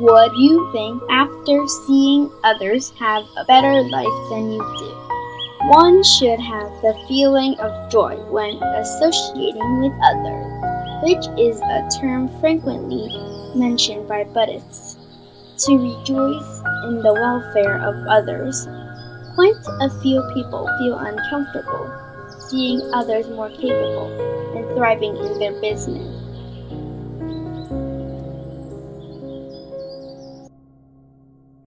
what you think after seeing others have a better life than you do? One should have the feeling of joy when associating with others, which is a term frequently mentioned by Buddhists. To rejoice in the welfare of others. Quite a few people feel uncomfortable seeing others more capable and thriving in their business.